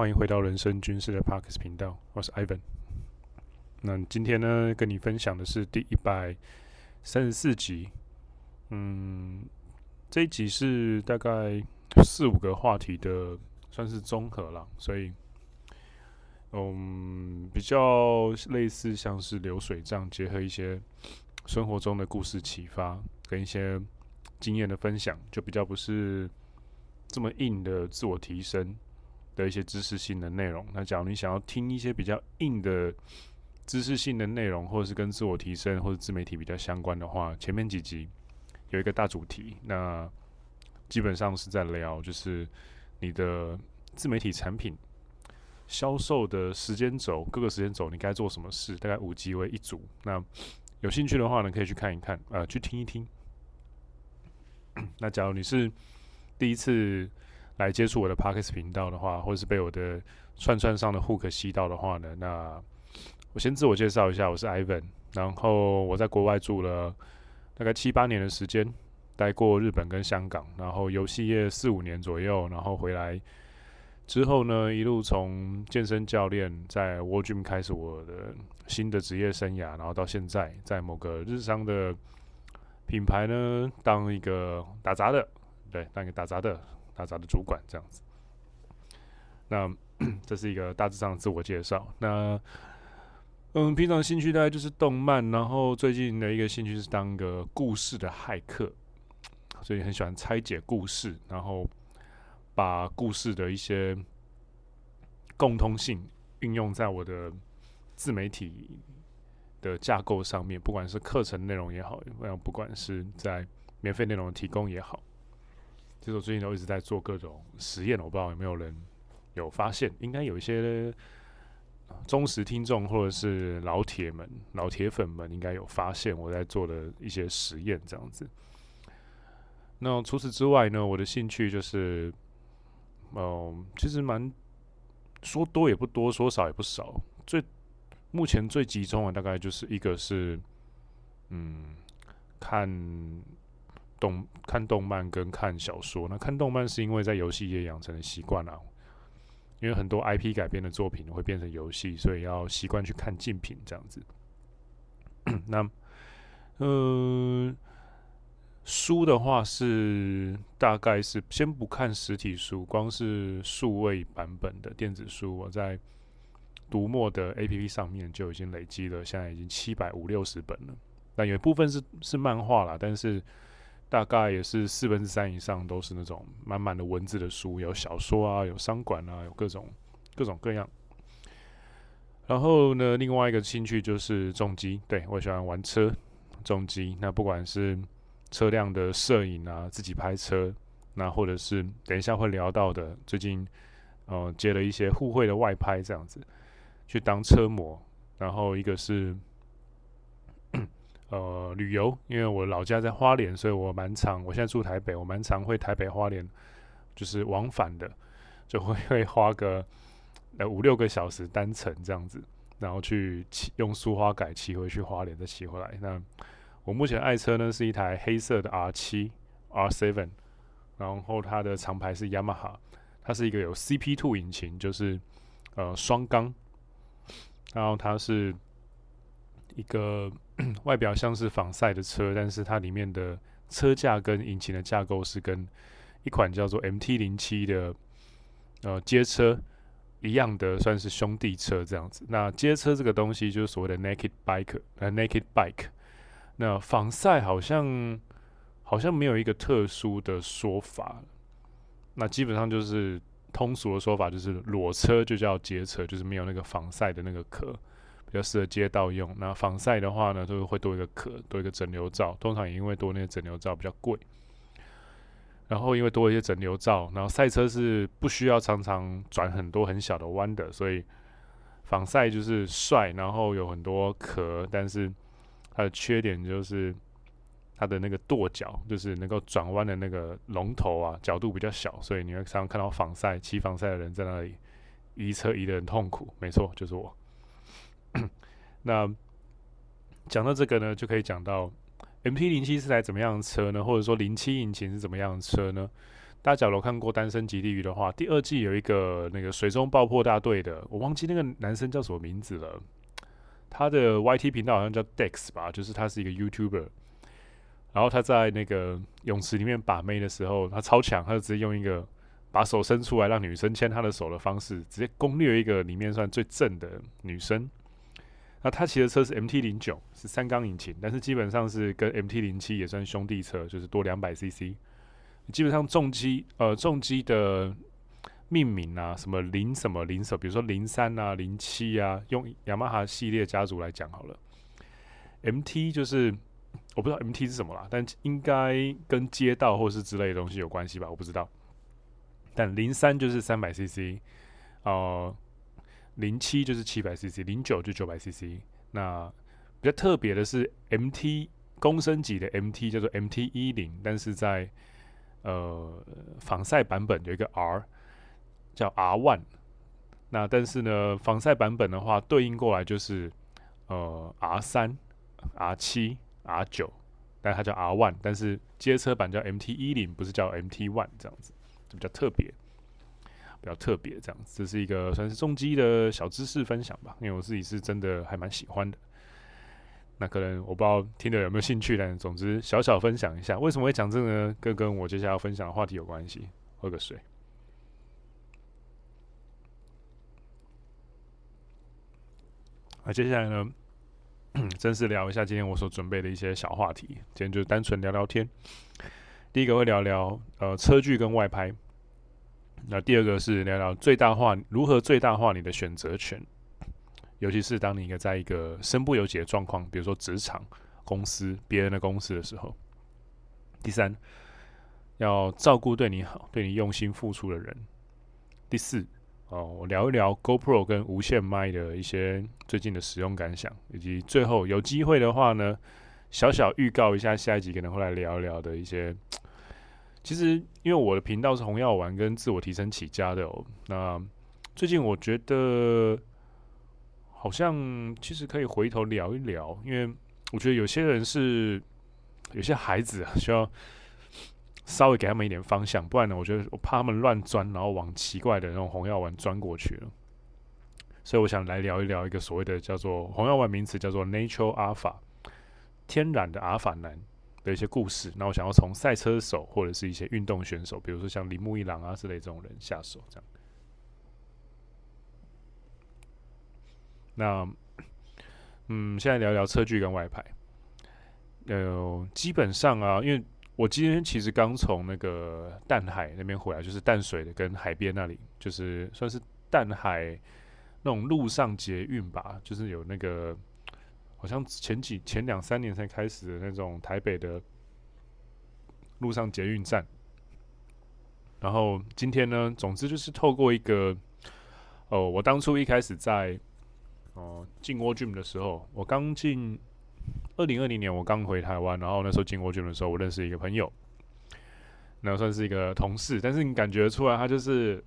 欢迎回到人生军事的 Parks 频道，我是 Ivan。那今天呢，跟你分享的是第一百三十四集。嗯，这一集是大概四五个话题的，算是综合了，所以，嗯，比较类似像是流水账，结合一些生活中的故事启发，跟一些经验的分享，就比较不是这么硬的自我提升的一些知识性的内容。那假如你想要听一些比较硬的，知识性的内容，或者是跟自我提升或者自媒体比较相关的话，前面几集有一个大主题，那基本上是在聊，就是你的自媒体产品销售的时间轴，各个时间轴你该做什么事，大概五集为一组。那有兴趣的话呢，可以去看一看，呃，去听一听。那假如你是第一次来接触我的 Podcast 频道的话，或者是被我的串串上的 hook 吸到的话呢，那我先自我介绍一下，我是 Ivan，然后我在国外住了大概七八年的时间，待过日本跟香港，然后游戏业四五年左右，然后回来之后呢，一路从健身教练在 War Gym 开始我的新的职业生涯，然后到现在在某个日商的品牌呢，当一个打杂的，对，当一个打杂的打杂的主管这样子。那 这是一个大致上的自我介绍。那嗯，平常兴趣大概就是动漫，然后最近的一个兴趣是当个故事的骇客，所以很喜欢拆解故事，然后把故事的一些共通性运用在我的自媒体的架构上面，不管是课程内容也好，不管是在免费内容提供也好，其实我最近都一直在做各种实验，我不知道有没有人有发现，应该有一些。忠实听众或者是老铁们、老铁粉们，应该有发现我在做的一些实验，这样子。那除此之外呢，我的兴趣就是，嗯、其实蛮说多也不多，说少也不少。最目前最集中的大概就是一个是，嗯，看动看动漫跟看小说。那看动漫是因为在游戏业养成的习惯啊。因为很多 IP 改编的作品会变成游戏，所以要习惯去看竞品这样子。那，嗯、呃，书的话是大概是先不看实体书，光是数位版本的电子书，我在读墨的 APP 上面就已经累积了，现在已经七百五六十本了。那有一部分是是漫画啦，但是。大概也是四分之三以上都是那种满满的文字的书，有小说啊，有商管啊，有各种各种各样。然后呢，另外一个兴趣就是重机，对，我喜欢玩车重机。那不管是车辆的摄影啊，自己拍车，那或者是等一下会聊到的，最近呃接了一些互惠的外拍这样子，去当车模。然后一个是。呃，旅游，因为我老家在花莲，所以我蛮常，我现在住台北，我蛮常会台北花莲，就是往返的，就会 会花个呃五六个小时单程这样子，然后去骑用苏花改骑回去花莲，再骑回来。那我目前爱车呢是一台黑色的 R 七 R Seven，然后它的厂牌是雅马哈，它是一个有 CP Two 引擎，就是呃双缸，然后它是一个。外表像是仿赛的车，但是它里面的车架跟引擎的架构是跟一款叫做 MT 零七的呃街车一样的，算是兄弟车这样子。那街车这个东西就是所谓的 naked bike，呃 naked bike。那仿赛好像好像没有一个特殊的说法，那基本上就是通俗的说法就是裸车就叫街车，就是没有那个仿赛的那个壳。比较适合街道用。那防晒的话呢，就是会多一个壳，多一个整流罩。通常也因为多那些整流罩比较贵。然后因为多一些整流罩，然后赛车是不需要常常转很多很小的弯的，所以防晒就是帅，然后有很多壳，但是它的缺点就是它的那个舵脚，就是能够转弯的那个龙头啊，角度比较小，所以你会常常看到防晒骑防晒的人在那里移车移的很痛苦。没错，就是我。那讲到这个呢，就可以讲到 M P 零七是台怎么样的车呢？或者说零七引擎是怎么样的车呢？大家假如看过《单身即地狱》的话，第二季有一个那个水中爆破大队的，我忘记那个男生叫什么名字了。他的 YT 频道好像叫 Dex 吧，就是他是一个 YouTuber。然后他在那个泳池里面把妹的时候，他超强，他就直接用一个把手伸出来让女生牵他的手的方式，直接攻略一个里面算最正的女生。那他骑的车是 MT 零九，是三缸引擎，但是基本上是跟 MT 零七也算兄弟车，就是多两百 CC。基本上重机呃重机的命名啊，什么零什么零什么，比如说零三啊零七啊，用雅马哈系列家族来讲好了。MT 就是。我不知道 MT 是什么啦，但应该跟街道或是之类的东西有关系吧，我不知道。但零三就是三百 CC，呃，零七就是七百 CC，零九就九百 CC。那比较特别的是 MT 公升级的 MT 叫做 MT 一零，但是在呃防晒版本有一个 R 叫 R one。那但是呢，防晒版本的话对应过来就是呃 R 三、R 七。R 九，但它叫 R one，但是街车版叫 MT 一零，不是叫 MT one 这样子，就比较特别，比较特别这样子。这是一个算是重机的小知识分享吧，因为我自己是真的还蛮喜欢的。那可能我不知道听的有没有兴趣，但总之小小分享一下，为什么会讲这个呢？跟跟我接下来要分享的话题有关系。喝个水。那接下来呢？正式聊一下今天我所准备的一些小话题。今天就单纯聊聊天。第一个会聊聊呃车距跟外拍。那第二个是聊聊最大化如何最大化你的选择权，尤其是当你一个在一个身不由己的状况，比如说职场、公司、别人的公司的时候。第三，要照顾对你好、对你用心付出的人。第四。哦，我聊一聊 GoPro 跟无线麦的一些最近的使用感想，以及最后有机会的话呢，小小预告一下下一集可能会来聊一聊的一些。其实因为我的频道是红药丸跟自我提升起家的哦，那最近我觉得好像其实可以回头聊一聊，因为我觉得有些人是有些孩子啊需要。稍微给他们一点方向，不然呢，我觉得我怕他们乱钻，然后往奇怪的那种红药丸钻过去了。所以我想来聊一聊一个所谓的叫做红药丸名词，叫做 Natural Alpha，天然的阿法男的一些故事。那我想要从赛车手或者是一些运动选手，比如说像铃木一郎啊之类这种人下手，这样。那嗯，现在聊聊车距跟外拍。呃，基本上啊，因为我今天其实刚从那个淡海那边回来，就是淡水的跟海边那里，就是算是淡海那种陆上捷运吧，就是有那个好像前几前两三年才开始的那种台北的路上捷运站。然后今天呢，总之就是透过一个哦，我当初一开始在哦进 World Gym 的时候，我刚进。二零二零年我刚回台湾，然后那时候进 World Gym 的时候，我认识一个朋友，那算是一个同事，但是你感觉出来他就是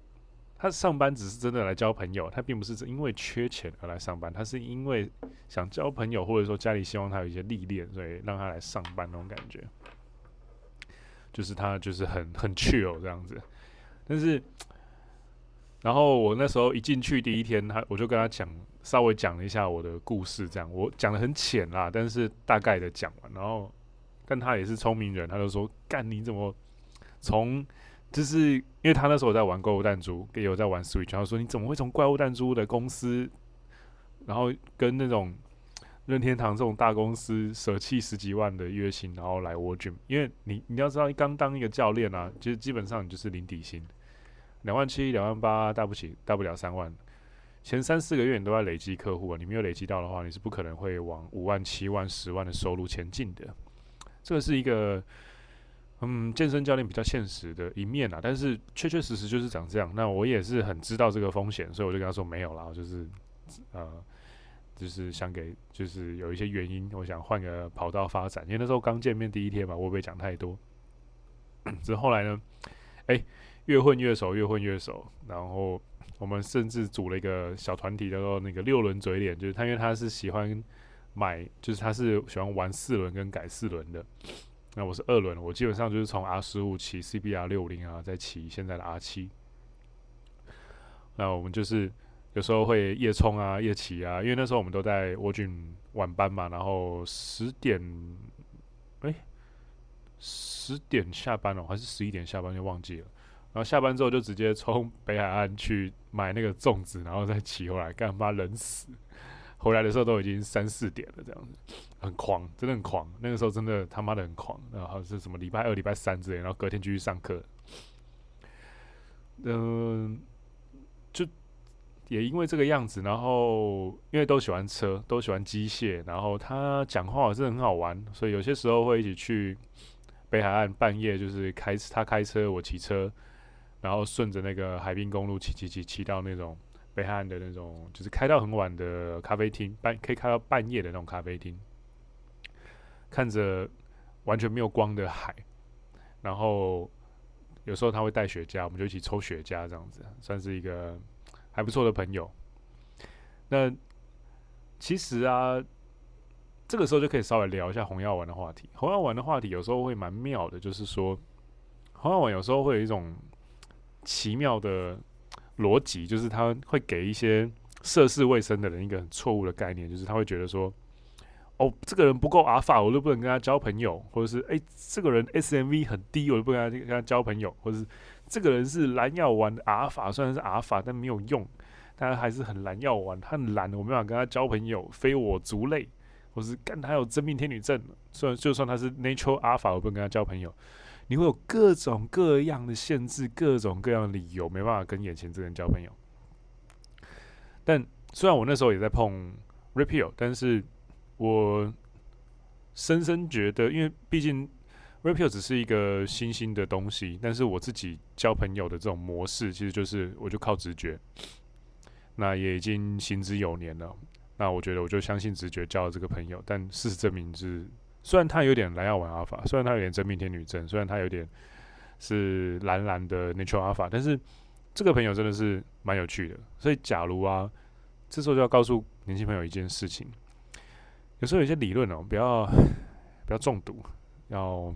他上班只是真的来交朋友，他并不是因为缺钱而来上班，他是因为想交朋友，或者说家里希望他有一些历练，所以让他来上班那种感觉，就是他就是很很 chill 这样子，但是然后我那时候一进去第一天，他我就跟他讲。稍微讲了一下我的故事，这样我讲的很浅啦，但是大概的讲完，然后但他也是聪明人，他就说：“干你怎么从就是因为他那时候在玩怪物弹珠，也有在玩 Switch，然后说你怎么会从怪物弹珠的公司，然后跟那种任天堂这种大公司舍弃十几万的月薪，然后来 World Gym？因为你你要知道，刚当一个教练啊，其实基本上你就是零底薪，两万七、两万八，大不起大不了三万。”前三四个月你都在累积客户啊，你没有累积到的话，你是不可能会往五万、七万、十万的收入前进的。这个是一个嗯，健身教练比较现实的一面啊，但是确确实实就是长这样。那我也是很知道这个风险，所以我就跟他说没有啦，就是呃，就是想给，就是有一些原因，我想换个跑道发展。因为那时候刚见面第一天嘛，我不会讲太多。之后来呢，哎、越混越熟，越混越熟，然后。我们甚至组了一个小团体，叫做那个六轮嘴脸，就是他，因为他是喜欢买，就是他是喜欢玩四轮跟改四轮的。那我是二轮，我基本上就是从 R 十五骑 CBR 六零啊，再骑现在的 R 七。那我们就是有时候会夜冲啊、夜骑啊，因为那时候我们都在沃郡晚班嘛，然后十点，哎、欸，十点下班了，还是十一点下班就忘记了。然后下班之后就直接冲北海岸去买那个粽子，然后再骑回来，干嘛冷死。回来的时候都已经三四点了，这样子很狂，真的很狂。那个时候真的他妈的很狂，然后是什么礼拜二、礼拜三之类，然后隔天继续上课。嗯、就也因为这个样子，然后因为都喜欢车，都喜欢机械，然后他讲话也是很好玩，所以有些时候会一起去北海岸，半夜就是开他开车，我骑车，然后顺着那个海滨公路骑骑骑骑到那种。北海岸的那种，就是开到很晚的咖啡厅，半可以开到半夜的那种咖啡厅，看着完全没有光的海，然后有时候他会带雪茄，我们就一起抽雪茄，这样子算是一个还不错的朋友。那其实啊，这个时候就可以稍微聊一下红药丸的话题。红药丸的话题有时候会蛮妙的，就是说红药丸有时候会有一种奇妙的。逻辑就是他会给一些涉世未深的人一个很错误的概念，就是他会觉得说，哦，这个人不够阿法，我都不能跟他交朋友，或者是哎，这个人 SMV 很低，我就不跟他跟他交朋友，或者是这个人是蓝药丸的阿法，虽然是阿法，但没有用，他还是很蓝药丸，他很蓝，我没办法跟他交朋友，非我族类，或是干他有真命天女症，虽然就算他是 natural 阿法，我不能跟他交朋友。你会有各种各样的限制，各种各样的理由，没办法跟眼前这个人交朋友。但虽然我那时候也在碰 Repeal，但是我深深觉得，因为毕竟 Rapio 只是一个新兴的东西，但是我自己交朋友的这种模式，其实就是我就靠直觉。那也已经行之有年了，那我觉得我就相信直觉交了这个朋友，但事实证明是。虽然他有点蓝药丸阿法，虽然他有点真命天女症，虽然他有点是蓝蓝的 natural 阿法，但是这个朋友真的是蛮有趣的。所以，假如啊，这时候就要告诉年轻朋友一件事情：有时候有些理论哦，不要不要中毒，要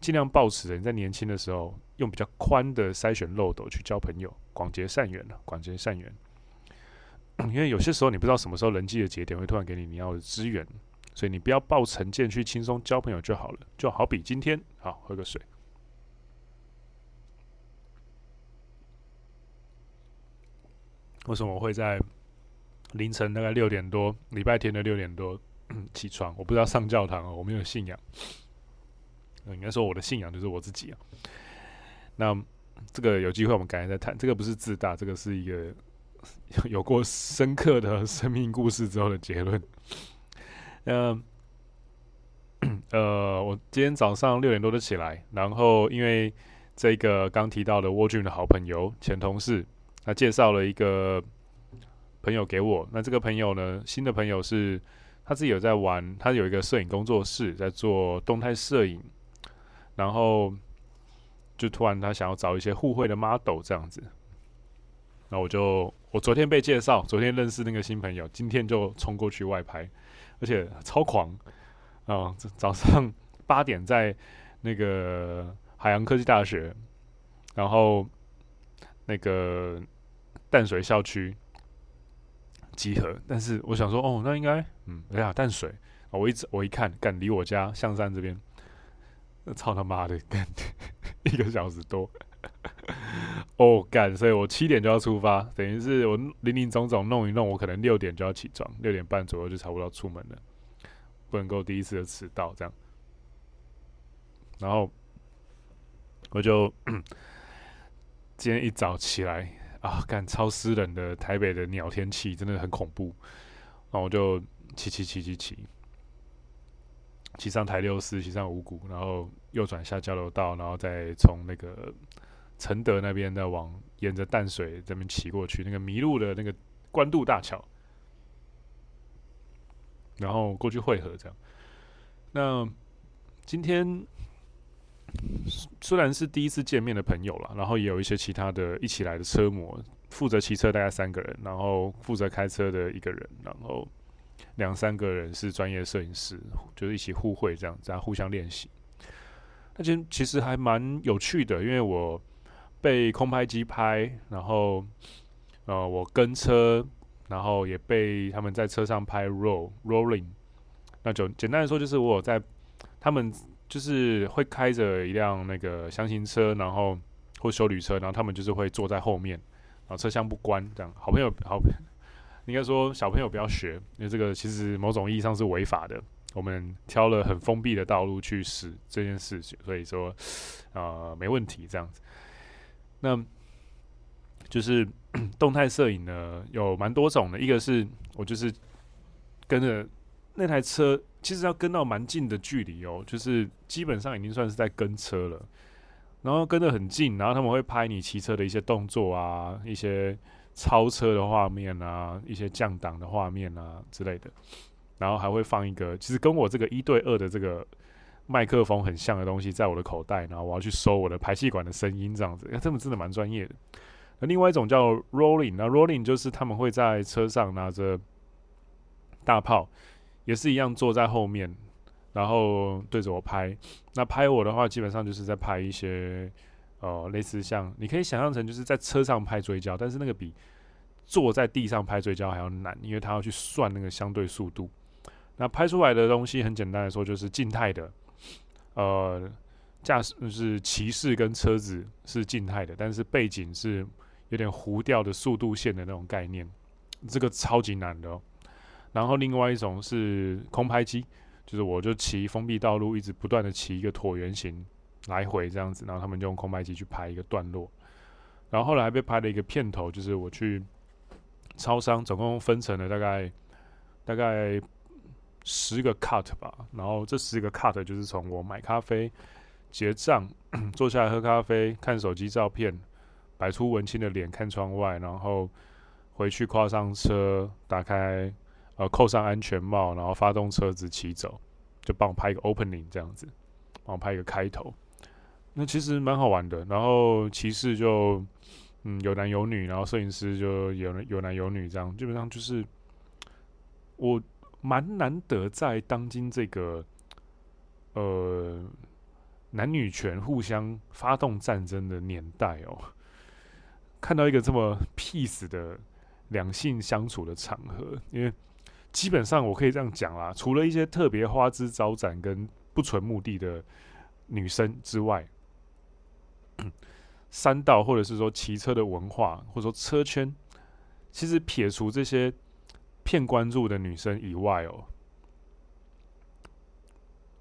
尽量保持着你在年轻的时候用比较宽的筛选漏斗去交朋友，广结善缘了，广结善缘。因为有些时候你不知道什么时候人际的节点会突然给你你要的资源。所以你不要抱成见去轻松交朋友就好了，就好比今天，好，喝个水。为什么我会在凌晨大概六点多，礼拜天的六点多 起床？我不知道上教堂哦，我没有信仰。应该说我的信仰就是我自己啊。那这个有机会我们改天再谈。这个不是自大，这个是一个 有过深刻的生命故事之后的结论。嗯，呃，我今天早上六点多就起来，然后因为这个刚提到的沃郡的好朋友前同事，他介绍了一个朋友给我。那这个朋友呢，新的朋友是他自己有在玩，他有一个摄影工作室，在做动态摄影，然后就突然他想要找一些互惠的 model 这样子，那我就我昨天被介绍，昨天认识那个新朋友，今天就冲过去外拍。而且超狂啊！早上 八点在那个海洋科技大学，然后那个淡水校区集合。但是我想说，哦，那应该嗯，哎呀，淡水。我一我一看，干离我家象山这边，操他妈的，干一个小时多。哦，干！所以我七点就要出发，等于是我林林总总弄一弄，我可能六点就要起床，六点半左右就差不多出门了，不能够第一次就迟到这样。然后我就 今天一早起来啊，干超湿冷的台北的鸟天气真的很恐怖，然后我就骑骑骑骑骑，骑上台六四，骑上五股，然后右转下交流道，然后再从那个。承德那边再往沿着淡水这边骑过去，那个迷路的那个关渡大桥，然后过去汇合这样。那今天虽然是第一次见面的朋友了，然后也有一些其他的一起来的车模，负责骑车大概三个人，然后负责开车的一个人，然后两三个人是专业摄影师，就是一起互惠这样，这样互相练习。那其实其实还蛮有趣的，因为我被空拍机拍，然后呃我跟车，然后也被他们在车上拍 roll rolling。那就简单来说，就是我在他们就是会开着一辆那个厢型车，然后或休旅车，然后他们就是会坐在后面，然后车厢不关，这样好朋友好，应该说小朋友不要学，因为这个其实某种意义上是违法的。我们挑了很封闭的道路去试这件事情，所以说，呃，没问题这样子。那就是动态摄影呢，有蛮多种的。一个是我就是跟着那台车，其实要跟到蛮近的距离哦，就是基本上已经算是在跟车了。然后跟得很近，然后他们会拍你骑车的一些动作啊，一些超车的画面啊，一些降档的画面啊之类的。然后还会放一个，其实跟我这个一对二的这个麦克风很像的东西，在我的口袋。然后我要去收我的排气管的声音，这样子，他们真的蛮专业的。那另外一种叫 rolling，那 rolling 就是他们会在车上拿着大炮，也是一样坐在后面，然后对着我拍。那拍我的话，基本上就是在拍一些呃类似像，你可以想象成就是在车上拍追焦，但是那个比坐在地上拍追焦还要难，因为他要去算那个相对速度。那拍出来的东西很简单来说就是静态的，呃，驾驶就是骑士跟车子是静态的，但是背景是有点糊掉的速度线的那种概念，这个超级难的哦。然后另外一种是空拍机，就是我就骑封闭道路，一直不断的骑一个椭圆形来回这样子，然后他们就用空拍机去拍一个段落。然后后来还被拍了一个片头，就是我去超商，总共分成了大概大概。十个 cut 吧，然后这十个 cut 就是从我买咖啡、结账、坐下来喝咖啡、看手机照片、摆出文青的脸看窗外，然后回去跨上车，打开呃扣上安全帽，然后发动车子骑走，就帮我拍一个 opening 这样子，帮我拍一个开头。那其实蛮好玩的。然后骑士就嗯有男有女，然后摄影师就有有男有女这样，基本上就是我。蛮难得在当今这个呃男女权互相发动战争的年代哦，看到一个这么 peace 的两性相处的场合，因为基本上我可以这样讲啦，除了一些特别花枝招展跟不纯目的的女生之外，山道或者是说骑车的文化，或者说车圈，其实撇除这些。骗关注的女生以外哦，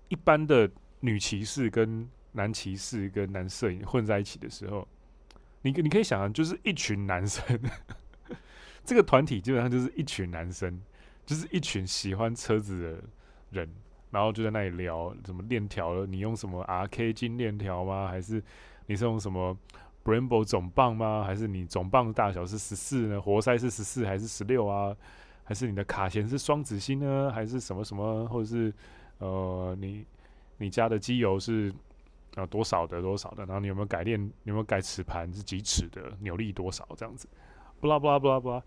一般的女骑士跟男骑士跟男摄影混在一起的时候，你你可以想象，就是一群男生，这个团体基本上就是一群男生，就是一群喜欢车子的人，然后就在那里聊什么链条了，你用什么 RK 金链条吗？还是你是用什么 Brembo 总棒吗？还是你总棒大小是十四呢？活塞是十四还是十六啊？还是你的卡钳是双子星呢？还是什么什么？或者是呃，你你家的机油是啊、呃、多少的多少的？然后你有没有改链？有没有改齿盘是几齿的？扭力多少？这样子，不啦不啦不啦不啦，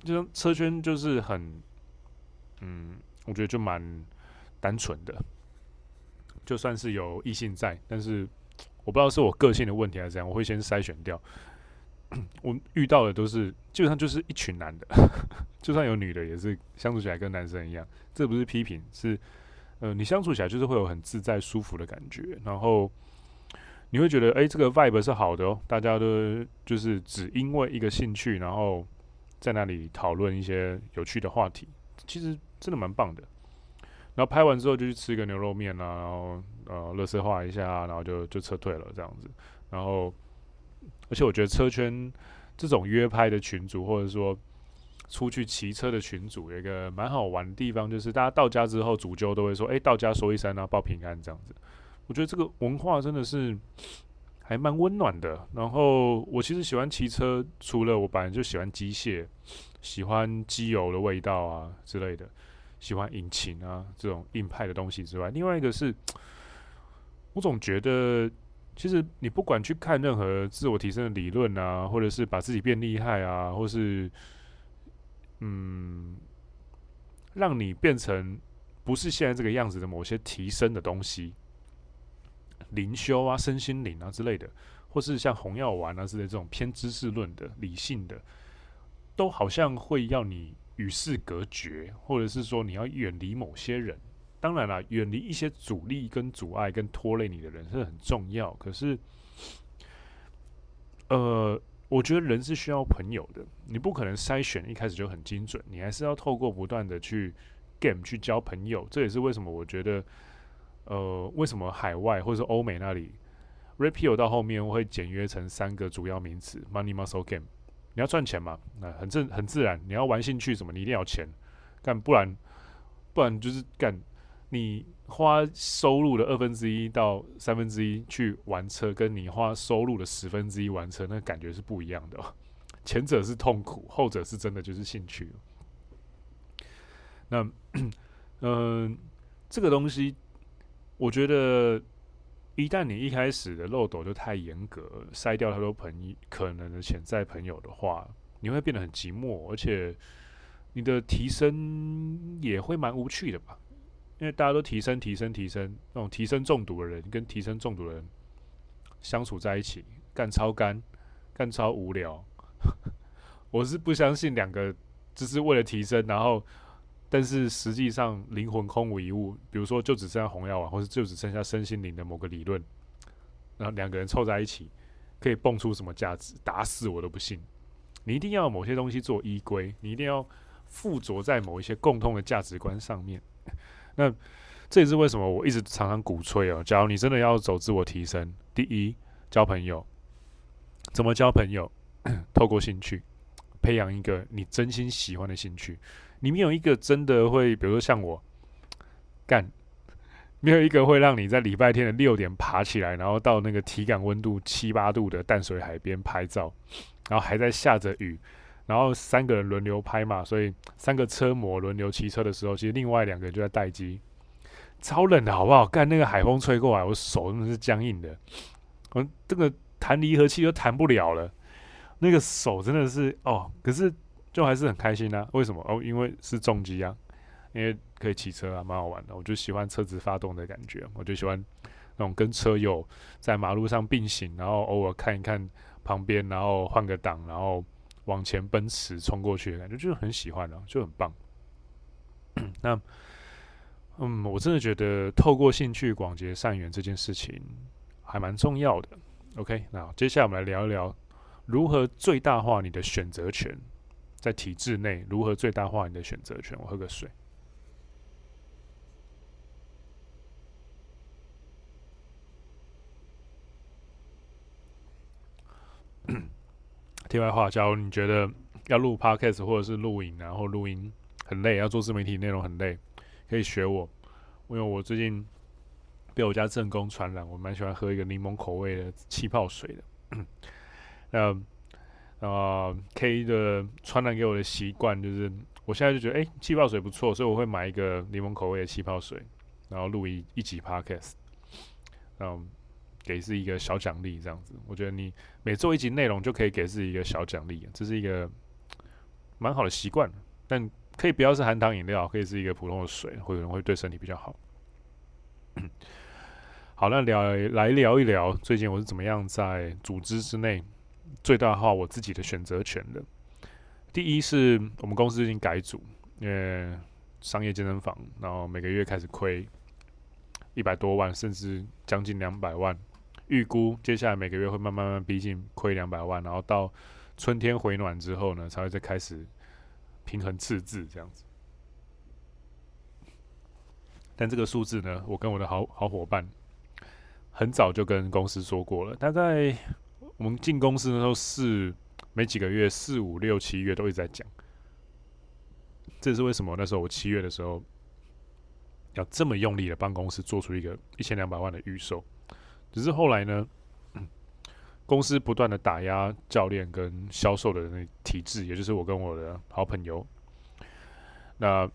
就车圈就是很嗯，我觉得就蛮单纯的。就算是有异性在，但是我不知道是我个性的问题还是怎样，我会先筛选掉。我遇到的都是基本上就是一群男的，就算有女的，也是相处起来跟男生一样。这不是批评，是呃，你相处起来就是会有很自在、舒服的感觉。然后你会觉得，哎、这个 vibe 是好的哦。大家都就是只因为一个兴趣，然后在那里讨论一些有趣的话题，其实真的蛮棒的。然后拍完之后就去吃一个牛肉面啊，然后呃，乐色化一下，然后就就撤退了这样子。然后。而且我觉得车圈这种约拍的群组，或者说出去骑车的群组，有一个蛮好玩的地方，就是大家到家之后，主揪都会说：“哎，到家说一声啊，报平安这样子。”我觉得这个文化真的是还蛮温暖的。然后我其实喜欢骑车，除了我本来就喜欢机械、喜欢机油的味道啊之类的，喜欢引擎啊这种硬派的东西之外，另外一个是，我总觉得。其实你不管去看任何自我提升的理论啊，或者是把自己变厉害啊，或是嗯，让你变成不是现在这个样子的某些提升的东西，灵修啊、身心灵啊之类的，或是像红药丸啊之类这种偏知识论的、理性的，都好像会要你与世隔绝，或者是说你要远离某些人。当然了，远离一些阻力、跟阻碍、跟拖累你的人是很重要。可是，呃，我觉得人是需要朋友的，你不可能筛选一开始就很精准，你还是要透过不断的去 game 去交朋友。这也是为什么我觉得，呃，为什么海外或者欧美那里 Rapio 到后面会简约成三个主要名词：Money、Muscle、Game。你要赚钱嘛？那很正很自然。你要玩兴趣什么？你一定要钱，干不然不然就是干。你花收入的二分之一到三分之一去玩车，跟你花收入的十分之一玩车，那感觉是不一样的。前者是痛苦，后者是真的就是兴趣。那，嗯、这个东西，我觉得一旦你一开始的漏斗就太严格，筛掉太多朋友可能的潜在朋友的话，你会变得很寂寞，而且你的提升也会蛮无趣的吧。因为大家都提升、提升、提升，那种提升中毒的人跟提升中毒的人相处在一起，干超干，干超无聊。我是不相信两个只是为了提升，然后但是实际上灵魂空无一物。比如说，就只剩下红药丸，或者就只剩下身心灵的某个理论，然后两个人凑在一起可以蹦出什么价值？打死我都不信。你一定要某些东西做依归，你一定要附着在某一些共通的价值观上面。那这也是为什么我一直常常鼓吹哦。假如你真的要走自我提升，第一，交朋友。怎么交朋友？透过兴趣，培养一个你真心喜欢的兴趣。你没有一个真的会，比如说像我干，没有一个会让你在礼拜天的六点爬起来，然后到那个体感温度七八度的淡水海边拍照，然后还在下着雨。然后三个人轮流拍嘛，所以三个车模轮流骑车的时候，其实另外两个人就在待机，超冷的好不好？干那个海风吹过来，我手真的是僵硬的，我这个弹离合器都弹不了了，那个手真的是哦，可是就还是很开心啊。为什么？哦，因为是重机啊，因为可以骑车啊，蛮好玩的。我就喜欢车子发动的感觉，我就喜欢那种跟车友在马路上并行，然后偶尔看一看旁边，然后换个档，然后。往前奔驰冲过去的感觉，就是很喜欢的，就很棒。那，嗯，我真的觉得透过兴趣广结善缘这件事情还蛮重要的。OK，那接下来我们来聊一聊如何最大化你的选择权，在体制内如何最大化你的选择权。我喝个水。题外话，假如你觉得要录 podcast 或者是录影，然后录音很累，要做自媒体内容很累，可以学我，因为我最近被我家正宫传染，我蛮喜欢喝一个柠檬口味的气泡水的。那，K 的传染给我的习惯就是，我现在就觉得哎，气泡水不错，所以我会买一个柠檬口味的气泡水，然后录一一集 podcast。嗯。给自己一个小奖励，这样子，我觉得你每做一集内容就可以给自己一个小奖励，这是一个蛮好的习惯。但可以不要是含糖饮料，可以是一个普通的水，会可能会对身体比较好。好，那聊来聊一聊最近我是怎么样在组织之内最大化我自己的选择权的。第一是我们公司最近改组，因为商业健身房，然后每个月开始亏一百多万，甚至将近两百万。预估接下来每个月会慢慢慢逼近亏两百万，然后到春天回暖之后呢，才会再开始平衡赤字这样子。但这个数字呢，我跟我的好好伙伴很早就跟公司说过了，大概我们进公司的时候四没几个月，四五六七月都一直在讲。这是为什么？那时候我七月的时候要这么用力的帮公司做出一个一千两百万的预售。只是后来呢，公司不断的打压教练跟销售的那体制，也就是我跟我的好朋友，那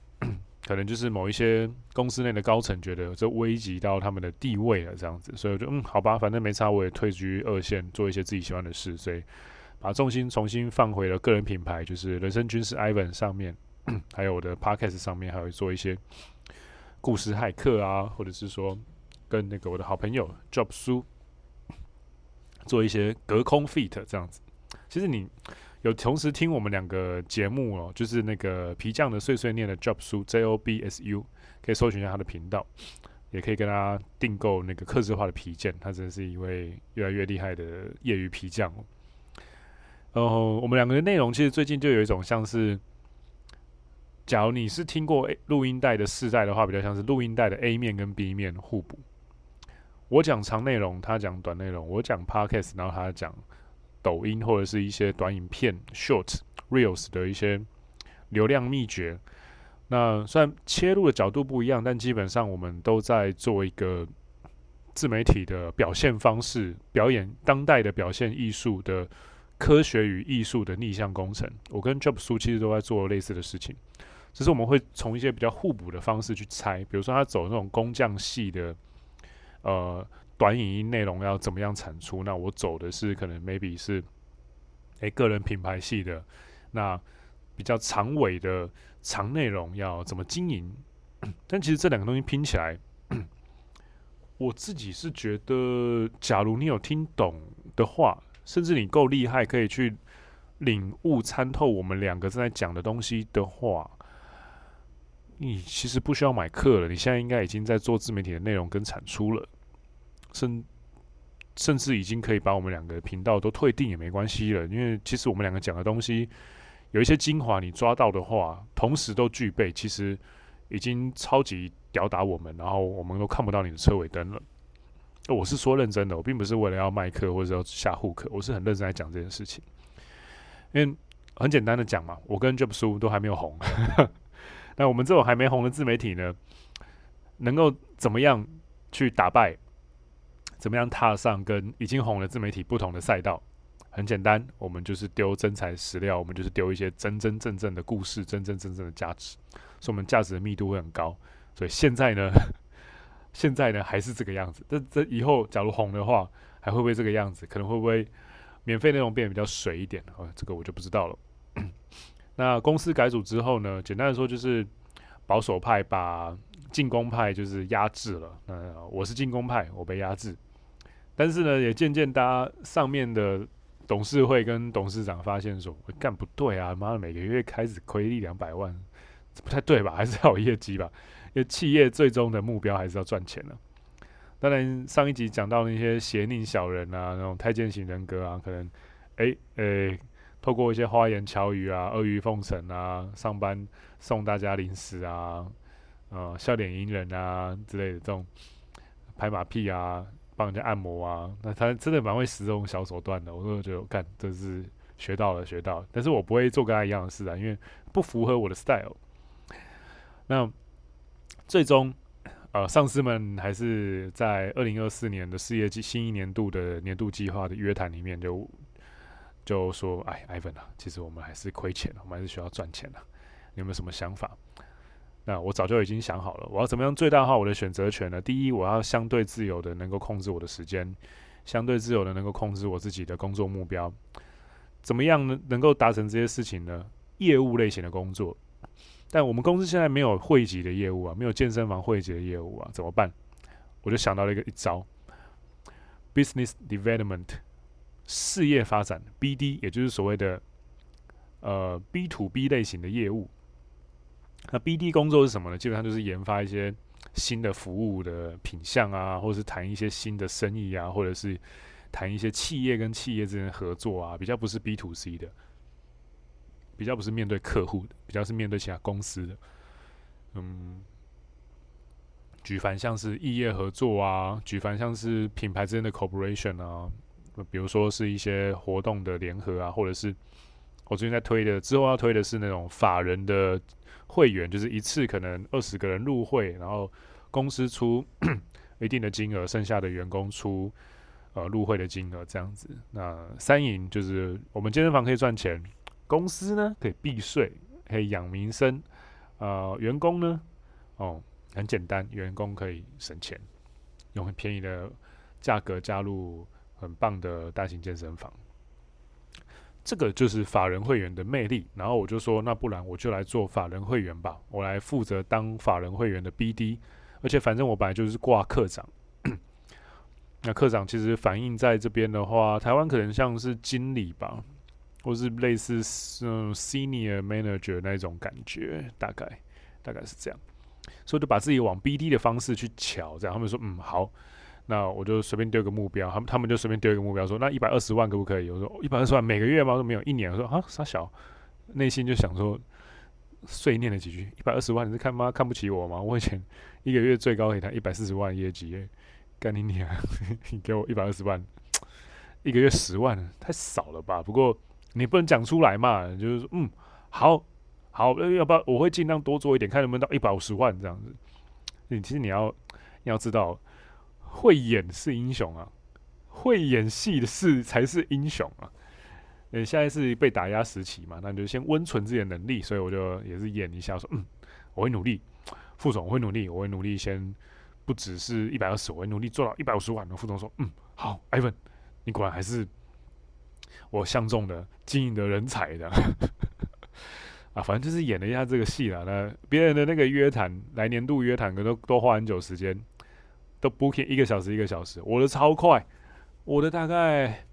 可能就是某一些公司内的高层觉得这危及到他们的地位了，这样子，所以我就嗯，好吧，反正没差，我也退居二线，做一些自己喜欢的事，所以把重心重新放回了个人品牌，就是人生军事 Ivan 上面，还有我的 Podcast 上面，还会做一些故事骇客啊，或者是说。跟那个我的好朋友 Job 苏做一些隔空 feat 这样子。其实你有同时听我们两个节目哦，就是那个皮匠的碎碎念的 Job 苏 J O B S U，可以搜寻一下他的频道，也可以跟他订购那个客制化的皮件。他真是一位越来越厉害的业余皮匠哦。然后我们两个的内容其实最近就有一种像是。假如你是听过录音带的世代的话，比较像是录音带的 A 面跟 B 面互补。我讲长内容，他讲短内容；我讲 Podcast，然后他讲抖音或者是一些短影片 Short Reels 的一些流量秘诀。那虽然切入的角度不一样，但基本上我们都在做一个自媒体的表现方式，表演当代的表现艺术的科学与艺术的逆向工程。我跟 Job 叔其实都在做类似的事情。只是我们会从一些比较互补的方式去猜，比如说他走那种工匠系的，呃，短影音内容要怎么样产出？那我走的是可能 maybe 是，诶、个人品牌系的，那比较长尾的长内容要怎么经营？但其实这两个东西拼起来，我自己是觉得，假如你有听懂的话，甚至你够厉害，可以去领悟参透我们两个正在讲的东西的话。你其实不需要买课了，你现在应该已经在做自媒体的内容跟产出了，甚甚至已经可以把我们两个频道都退订也没关系了，因为其实我们两个讲的东西有一些精华，你抓到的话，同时都具备，其实已经超级吊打我们，然后我们都看不到你的车尾灯了。我是说认真的，我并不是为了要卖课或者要下户课，我是很认真在讲这件事情，因为很简单的讲嘛，我跟 Job 苏都还没有红。那我们这种还没红的自媒体呢，能够怎么样去打败？怎么样踏上跟已经红的自媒体不同的赛道？很简单，我们就是丢真材实料，我们就是丢一些真真正正的故事，真真正正的价值，所以我们价值的密度会很高。所以现在呢，现在呢还是这个样子。这这以后假如红的话，还会不会这个样子？可能会不会免费内容变得比较水一点？哦，这个我就不知道了。那公司改组之后呢，简单的说就是保守派把进攻派就是压制了。那我是进攻派，我被压制。但是呢，也渐渐大家上面的董事会跟董事长发现说，干不对啊，妈的，每个月开始亏一两百万，这不太对吧？还是要有业绩吧？因为企业最终的目标还是要赚钱的。当然，上一集讲到那些邪佞小人啊，那种太监型人格啊，可能，哎、欸，呃、透过一些花言巧语啊、阿谀奉承啊、上班送大家零食啊、呃笑脸迎人啊之类的这种拍马屁啊、帮人家按摩啊，那他真的蛮会使这种小手段的。我都觉得，干，这是学到了，学到了。但是我不会做跟他一样的事啊，因为不符合我的 style。那最终，呃，上司们还是在二零二四年的事业季新一年度的年度计划的约谈里面就。就说：“哎，Ivan 啊，其实我们还是亏钱，我们还是需要赚钱的。你有没有什么想法？那我早就已经想好了，我要怎么样最大化我的选择权呢？第一，我要相对自由的能够控制我的时间，相对自由的能够控制我自己的工作目标。怎么样呢？能够达成这些事情呢？业务类型的工作，但我们公司现在没有汇集的业务啊，没有健身房汇集的业务啊，怎么办？我就想到了一个一招：business development。”事业发展 BD，也就是所谓的呃 B to B 类型的业务。那 BD 工作是什么呢？基本上就是研发一些新的服务的品项啊，或者是谈一些新的生意啊，或者是谈一些企业跟企业之间的合作啊，比较不是 B to C 的，比较不是面对客户的，比较是面对其他公司的。嗯，举凡像是异业合作啊，举凡像是品牌之间的 cooperation 啊。比如说是一些活动的联合啊，或者是我最近在推的，之后要推的是那种法人的会员，就是一次可能二十个人入会，然后公司出 一定的金额，剩下的员工出呃入会的金额这样子。那三赢就是我们健身房可以赚钱，公司呢可以避税，可以养民生，呃，员工呢哦很简单，员工可以省钱，用很便宜的价格加入。很棒的大型健身房，这个就是法人会员的魅力。然后我就说，那不然我就来做法人会员吧，我来负责当法人会员的 BD。而且反正我本来就是挂课长，那课长其实反映在这边的话，台湾可能像是经理吧，或是类似嗯 senior manager 那种感觉，大概大概是这样。所以就把自己往 BD 的方式去瞧，这样他们说嗯好，那我就随便丢个目标，他们他们就随便丢一个目标说那一百二十万可不可以？我说一百二十万每个月吗？我说没有，一年。我说啊傻小，内心就想说碎念了几句，一百二十万你是看妈看不起我吗？我以前一个月最高可以谈一百四十万业绩。干你娘！你给我一百二十万，一个月十万，太少了吧？不过你不能讲出来嘛，就是，嗯，好，好，要不要？我会尽量多做一点，看能不能到一百五十万这样子。你其实你要你要知道，会演是英雄啊，会演戏的是才是英雄啊。你现在是被打压时期嘛，那就先温存自己的能力。所以我就也是演一下，说，嗯，我会努力，副总，我会努力，我会努力先。不只是一百二十，我会努力做到一百五十万。副总说：“嗯，好，Ivan，你果然还是我相中的经营的人才的 啊！反正就是演了一下这个戏了。那别人的那个约谈，来年度约谈，可都都花很久时间，都 booking 一个小时一个小时，我的超快，我的大概。”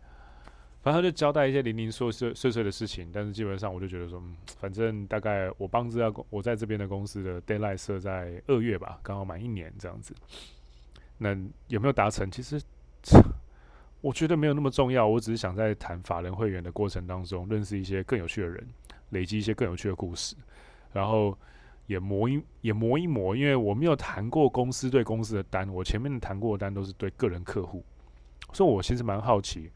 反正就交代一些零零碎碎碎碎的事情，但是基本上我就觉得说，嗯，反正大概我帮这家，我在这边的公司的 deadline 设在二月吧，刚好满一年这样子。那有没有达成？其实我觉得没有那么重要，我只是想在谈法人会员的过程当中，认识一些更有趣的人，累积一些更有趣的故事，然后也磨一也磨一磨，因为我没有谈过公司对公司的单，我前面谈过的单都是对个人客户，所以我其实蛮好奇。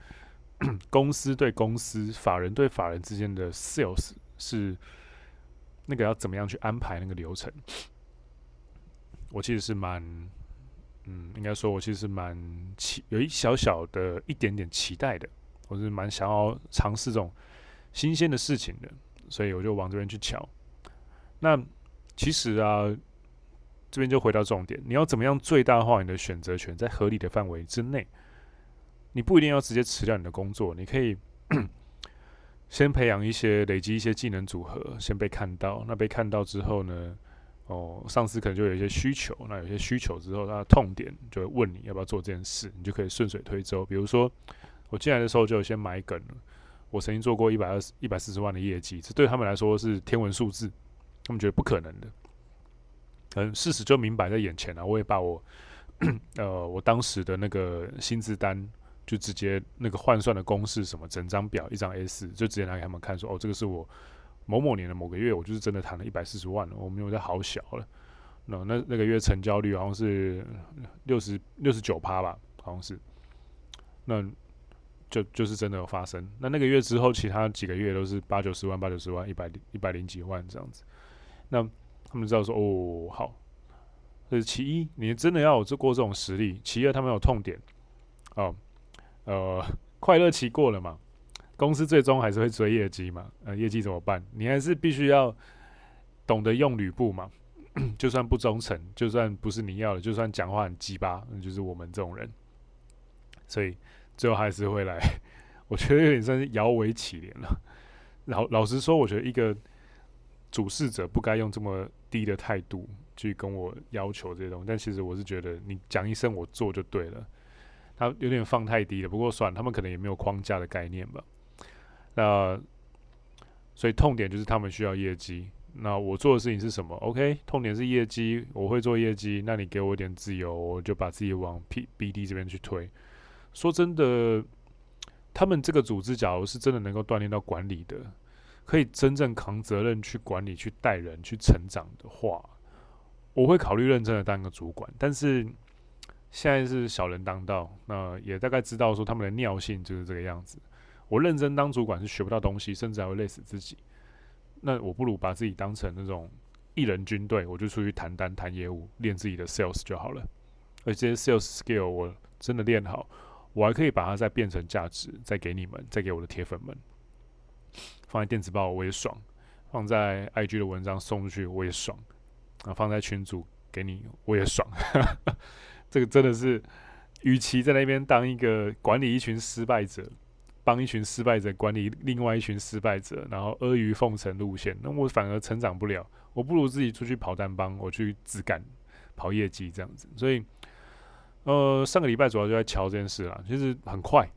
公司对公司、法人对法人之间的 sales 是那个要怎么样去安排那个流程？我其实是蛮，嗯，应该说，我其实是蛮期有一小小的一点点期待的，我是蛮想要尝试这种新鲜的事情的，所以我就往这边去瞧。那其实啊，这边就回到重点，你要怎么样最大化你的选择权，在合理的范围之内。你不一定要直接辞掉你的工作，你可以 先培养一些、累积一些技能组合，先被看到。那被看到之后呢？哦，上司可能就有一些需求。那有些需求之后，他的痛点就会问你要不要做这件事，你就可以顺水推舟。比如说，我进来的时候就有先买梗。我曾经做过一百二十一百四十万的业绩，这对他们来说是天文数字，他们觉得不可能的。嗯，事实就明摆在眼前了。我也把我 呃我当时的那个薪资单。就直接那个换算的公式什么，整张表一张 A4，就直接拿给他们看说，哦，这个是我某某年的某个月，我就是真的谈了一百四十万了，我没有在好小了。那那那个月成交率好像是六十六十九趴吧，好像是。那就就是真的有发生。那那个月之后，其他几个月都是八九十万、八九十万、一百一百零几万这样子。那他们知道说哦，好，这是其一，你真的要有这过这种实力；其二，他们有痛点哦。呃，快乐期过了嘛，公司最终还是会追业绩嘛。呃，业绩怎么办？你还是必须要懂得用吕布嘛。就算不忠诚，就算不是你要的，就算讲话很鸡巴，就是我们这种人。所以最后还是会来。我觉得有点算是摇尾乞怜了。老老实说，我觉得一个主事者不该用这么低的态度去跟我要求这些东西。但其实我是觉得，你讲一声，我做就对了。他有点放太低了，不过算，他们可能也没有框架的概念吧。那所以痛点就是他们需要业绩。那我做的事情是什么？OK，痛点是业绩，我会做业绩。那你给我一点自由，我就把自己往 P BD 这边去推。说真的，他们这个组织，假如是真的能够锻炼到管理的，可以真正扛责任去管理、去带人、去成长的话，我会考虑认真的当个主管。但是。现在是小人当道，那也大概知道说他们的尿性就是这个样子。我认真当主管是学不到东西，甚至还会累死自己。那我不如把自己当成那种一人军队，我就出去谈单、谈业务，练自己的 sales 就好了。而这些 sales skill 我真的练好，我还可以把它再变成价值，再给你们，再给我的铁粉们。放在电子报我也爽，放在 IG 的文章送出去我也爽，啊，放在群组给你我也爽。这个真的是，与其在那边当一个管理一群失败者，帮一群失败者管理另外一群失败者，然后阿谀奉承路线，那我反而成长不了。我不如自己出去跑单帮，我去自干跑业绩这样子。所以，呃，上个礼拜主要就在瞧这件事啦，其实很快，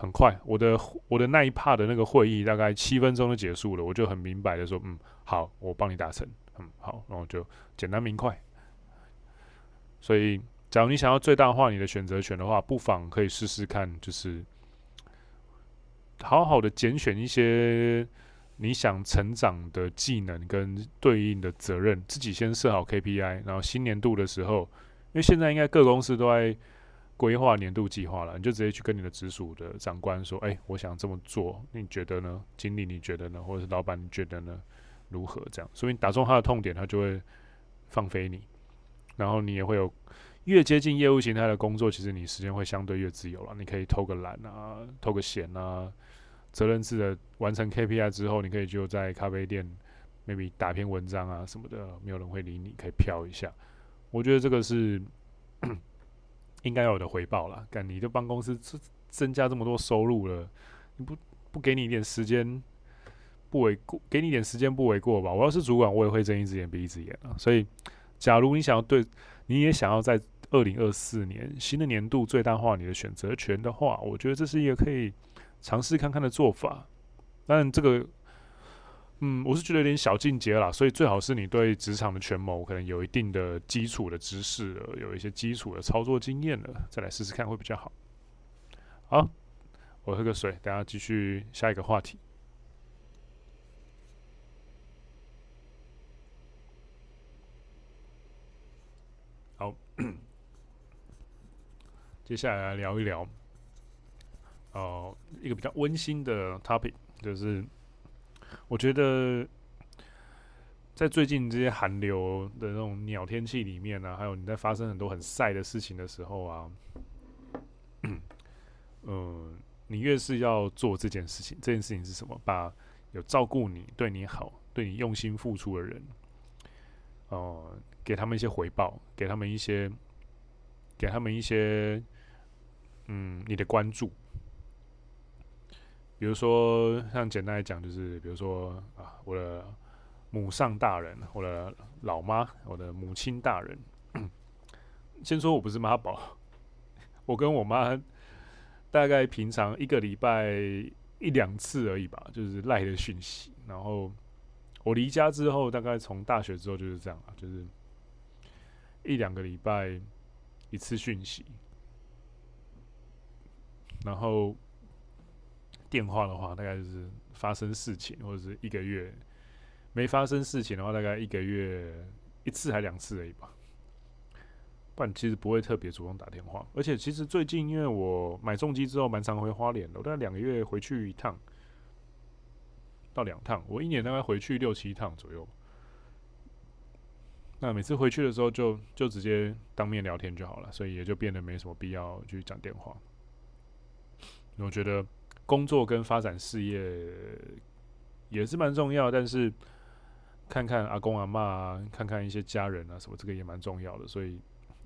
很快，我的我的那一帕的那个会议大概七分钟就结束了，我就很明白的说，嗯，好，我帮你达成，嗯，好，然后就简单明快。所以，假如你想要最大化你的选择权的话，不妨可以试试看，就是好好的拣选一些你想成长的技能跟对应的责任，自己先设好 KPI，然后新年度的时候。因为现在应该各公司都在规划年度计划了，你就直接去跟你的直属的长官说：“哎，我想这么做，你觉得呢？经理你觉得呢？或者是老板你觉得呢？如何？这样，所以你打中他的痛点，他就会放飞你，然后你也会有越接近业务形态的工作，其实你时间会相对越自由了。你可以偷个懒啊，偷个闲啊，责任制的完成 KPI 之后，你可以就在咖啡店 maybe 打篇文章啊什么的，没有人会理你，可以飘一下。”我觉得这个是应该有的回报了。干，你就帮公司增增加这么多收入了，你不不给你一点时间，不为过，给你一点时间不为过吧？我要是主管，我也会睁一只眼闭一只眼啊。所以，假如你想要对，你也想要在二零二四年新的年度最大化你的选择权的话，我觉得这是一个可以尝试看看的做法。但这个。嗯，我是觉得有点小进阶啦，所以最好是你对职场的权谋可能有一定的基础的知识，有一些基础的操作经验了，再来试试看会比较好。好，我喝个水，等下继续下一个话题。好，接下来来聊一聊，哦、呃，一个比较温馨的 topic，就是。我觉得，在最近这些寒流的那种鸟天气里面呢、啊，还有你在发生很多很晒的事情的时候啊，嗯、你越是要做这件事情，这件事情是什么？把有照顾你、对你好、对你用心付出的人，哦、给他们一些回报，给他们一些，给他们一些，嗯，你的关注。比如说，像简单来讲，就是比如说啊，我的母上大人，我的老妈，我的母亲大人。先说我不是妈宝，我跟我妈大概平常一个礼拜一两次而已吧，就是赖的讯息。然后我离家之后，大概从大学之后就是这样啊，就是一两个礼拜一次讯息，然后。电话的话，大概就是发生事情，或者是一个月没发生事情的话，大概一个月一次还两次而已吧。不然其实不会特别主动打电话。而且其实最近因为我买重机之后，蛮常回花莲的，我大概两个月回去一趟到两趟，我一年大概回去六七趟左右。那每次回去的时候就，就就直接当面聊天就好了，所以也就变得没什么必要去讲电话。我觉得。工作跟发展事业也是蛮重要，但是看看阿公阿嬷啊，看看一些家人啊什么，这个也蛮重要的。所以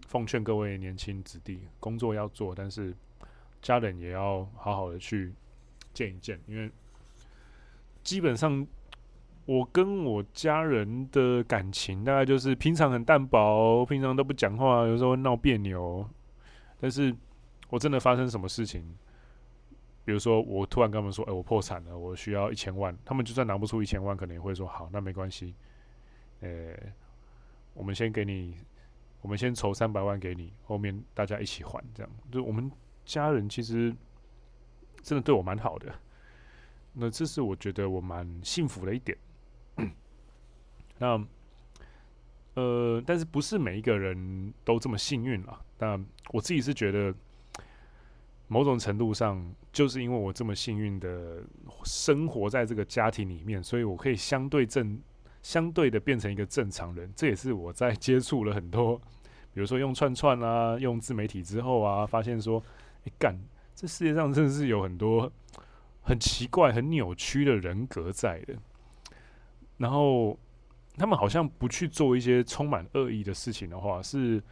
奉劝各位年轻子弟，工作要做，但是家人也要好好的去见一见，因为基本上我跟我家人的感情大概就是平常很淡薄，平常都不讲话，有时候闹别扭，但是我真的发生什么事情。比如说，我突然跟他们说：“哎、我破产了，我需要一千万。”他们就算拿不出一千万，可能也会说：“好，那没关系。”呃，我们先给你，我们先筹三百万给你，后面大家一起还。这样，就我们家人其实真的对我蛮好的。那这是我觉得我蛮幸福的一点。那呃，但是不是每一个人都这么幸运啊？但我自己是觉得。某种程度上，就是因为我这么幸运的生活在这个家庭里面，所以我可以相对正、相对的变成一个正常人。这也是我在接触了很多，比如说用串串啊，用自媒体之后啊，发现说，哎干，这世界上真的是有很多很奇怪、很扭曲的人格在的。然后他们好像不去做一些充满恶意的事情的话，是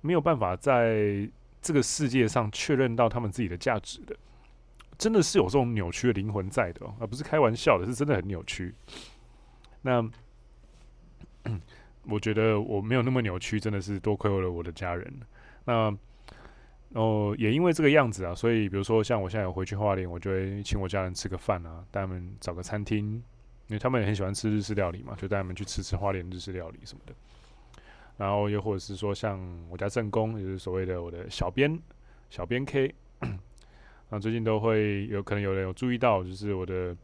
没有办法在。这个世界上确认到他们自己的价值的，真的是有这种扭曲的灵魂在的，而不是开玩笑的，是真的很扭曲。那 我觉得我没有那么扭曲，真的是多亏了我的家人。那哦也因为这个样子啊，所以比如说像我现在有回去花莲，我就会请我家人吃个饭啊，带他们找个餐厅，因为他们也很喜欢吃日式料理嘛，就带他们去吃吃花莲日式料理什么的。然后又或者是说像我家正宫，就是所谓的我的小编小编 K，啊，最近都会有可能有人有注意到，就是我的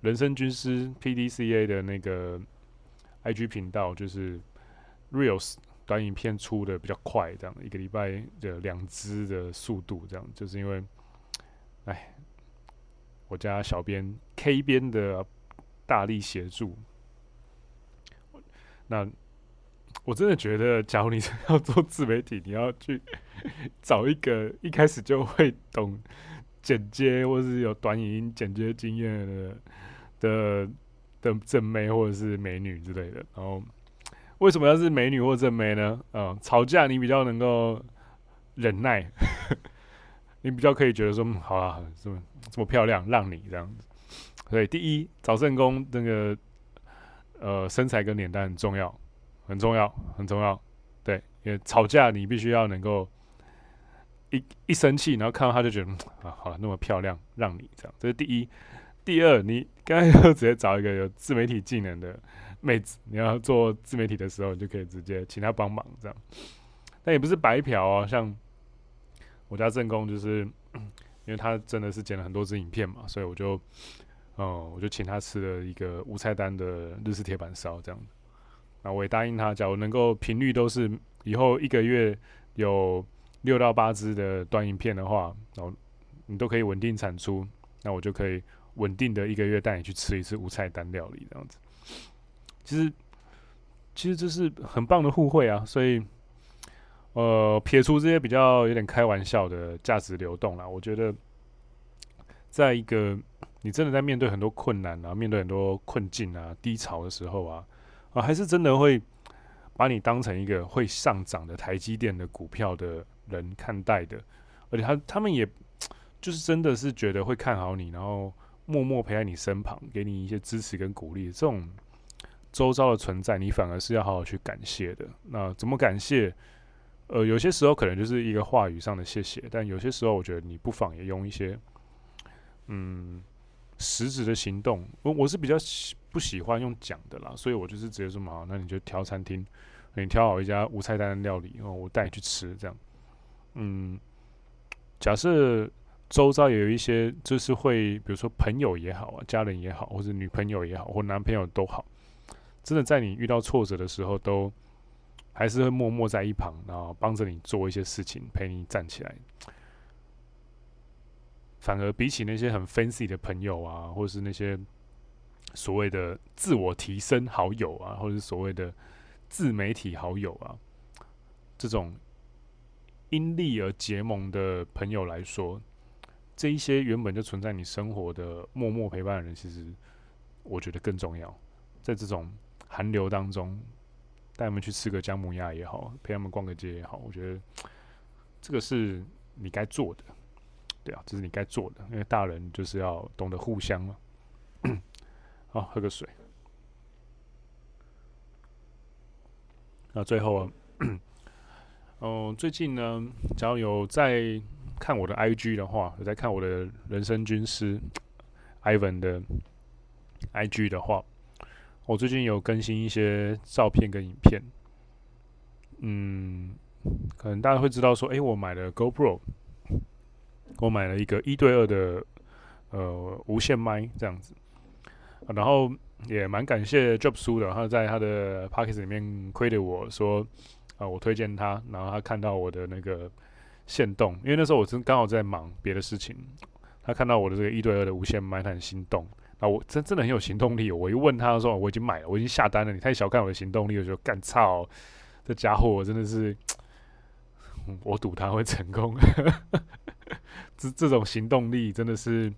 人生军师 PDCA 的那个 IG 频道，就是 Reels。短影片出的比较快，这样一个礼拜的两支的速度，这样就是因为，哎，我家小编 K 编的大力协助。那我真的觉得，假如你要做自媒体，你要去 找一个一开始就会懂剪接，或是有短影音剪接经验的的的正妹或者是美女之类的，然后。为什么要是美女或正妹呢？嗯，吵架你比较能够忍耐，你比较可以觉得说，嗯好啊，这么这么漂亮，让你这样子。所以第一，找正宫那个呃身材跟脸蛋很重要，很重要，很重要。对，因为吵架你必须要能够一一生气，然后看到他就觉得啊，好，那么漂亮，让你这样。这是第一。第二，你刚才 就直接找一个有自媒体技能的。妹子，你要做自媒体的时候，你就可以直接请他帮忙，这样。但也不是白嫖哦，像我家正宫，就是 因为他真的是剪了很多支影片嘛，所以我就，哦，我就请他吃了一个无菜单的日式铁板烧，这样。那我也答应他，假如能够频率都是以后一个月有六到八支的短影片的话，然后你都可以稳定产出，那我就可以稳定的一个月带你去吃一次无菜单料理，这样子。其实，其实这是很棒的互惠啊！所以，呃，撇除这些比较有点开玩笑的价值流动啦，我觉得，在一个你真的在面对很多困难啊、面对很多困境啊、低潮的时候啊，啊，还是真的会把你当成一个会上涨的台积电的股票的人看待的，而且他他们也就是真的是觉得会看好你，然后默默陪在你身旁，给你一些支持跟鼓励，这种。周遭的存在，你反而是要好好去感谢的。那怎么感谢？呃，有些时候可能就是一个话语上的谢谢，但有些时候我觉得你不妨也用一些，嗯，实质的行动。我我是比较喜不喜欢用讲的啦，所以我就是直接说嘛，那你就挑餐厅，你挑好一家无菜单的料理，然后我带你去吃，这样。嗯，假设周遭有一些，就是会，比如说朋友也好啊，家人也好，或者女朋友也好，或男朋友都好。真的在你遇到挫折的时候，都还是会默默在一旁，然后帮着你做一些事情，陪你站起来。反而比起那些很 fancy 的朋友啊，或是那些所谓的自我提升好友啊，或者是所谓的自媒体好友啊，这种因利而结盟的朋友来说，这一些原本就存在你生活的默默陪伴的人，其实我觉得更重要。在这种寒流当中，带他们去吃个姜母鸭也好，陪他们逛个街也好，我觉得这个是你该做的，对啊，这是你该做的，因为大人就是要懂得互相嘛。好，喝个水。那最后啊，嗯，最近呢，只要有在看我的 IG 的话，有在看我的人生军师 Ivan 的 IG 的话。我最近有更新一些照片跟影片，嗯，可能大家会知道说，诶、我买了 GoPro，我买了一个一对二的呃无线麦这样子，然后也蛮感谢 Job 叔的，他在他的 Podcast 里面亏的我说，啊，我推荐他，然后他看到我的那个限动，因为那时候我真刚好在忙别的事情，他看到我的这个一对二的无线麦，他很心动。啊，我真真的很有行动力。我一问他说，我已经买了，我已经下单了。你太小看我的行动力，我就干操，这家伙我真的是，我赌他会成功。这这种行动力真的是，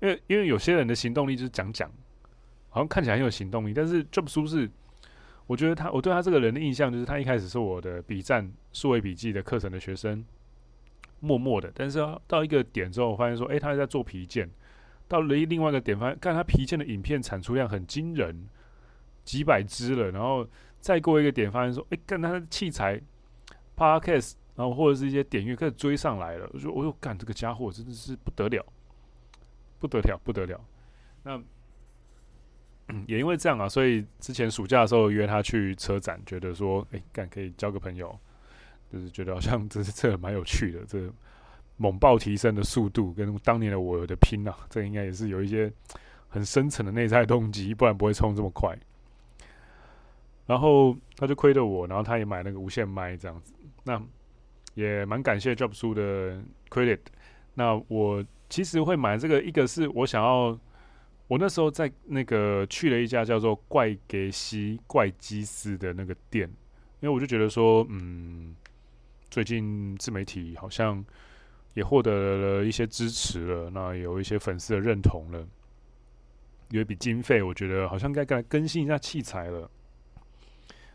因为因为有些人的行动力就是讲讲，好像看起来很有行动力，但是 Job 叔是，我觉得他，我对他这个人的印象就是，他一开始是我的笔战数位笔记的课程的学生，默默的，但是到一个点之后，我发现说，哎，他在做皮件。到了另外一个点，发现看他皮件的影片产出量很惊人，几百支了。然后再过一个点，发现说，哎，看他的器材，Podcast 然后或者是一些点阅开始追上来了，我说我又干这个家伙真的是不得了，不得了，不得了。那 也因为这样啊，所以之前暑假的时候约他去车展，觉得说，哎，干可以交个朋友，就是觉得好像这是这蛮有趣的，这猛爆提升的速度跟当年的我有的拼啊，这应该也是有一些很深层的内在动机，不然不会冲这么快。然后他就亏了我，然后他也买那个无线麦这样子，那也蛮感谢 Job 叔的 credit。那我其实会买这个，一个是我想要，我那时候在那个去了一家叫做怪给西怪基斯的那个店，因为我就觉得说，嗯，最近自媒体好像也获得了一些支持了，那有一些粉丝的认同了，有一笔经费，我觉得好像该该更新一下器材了。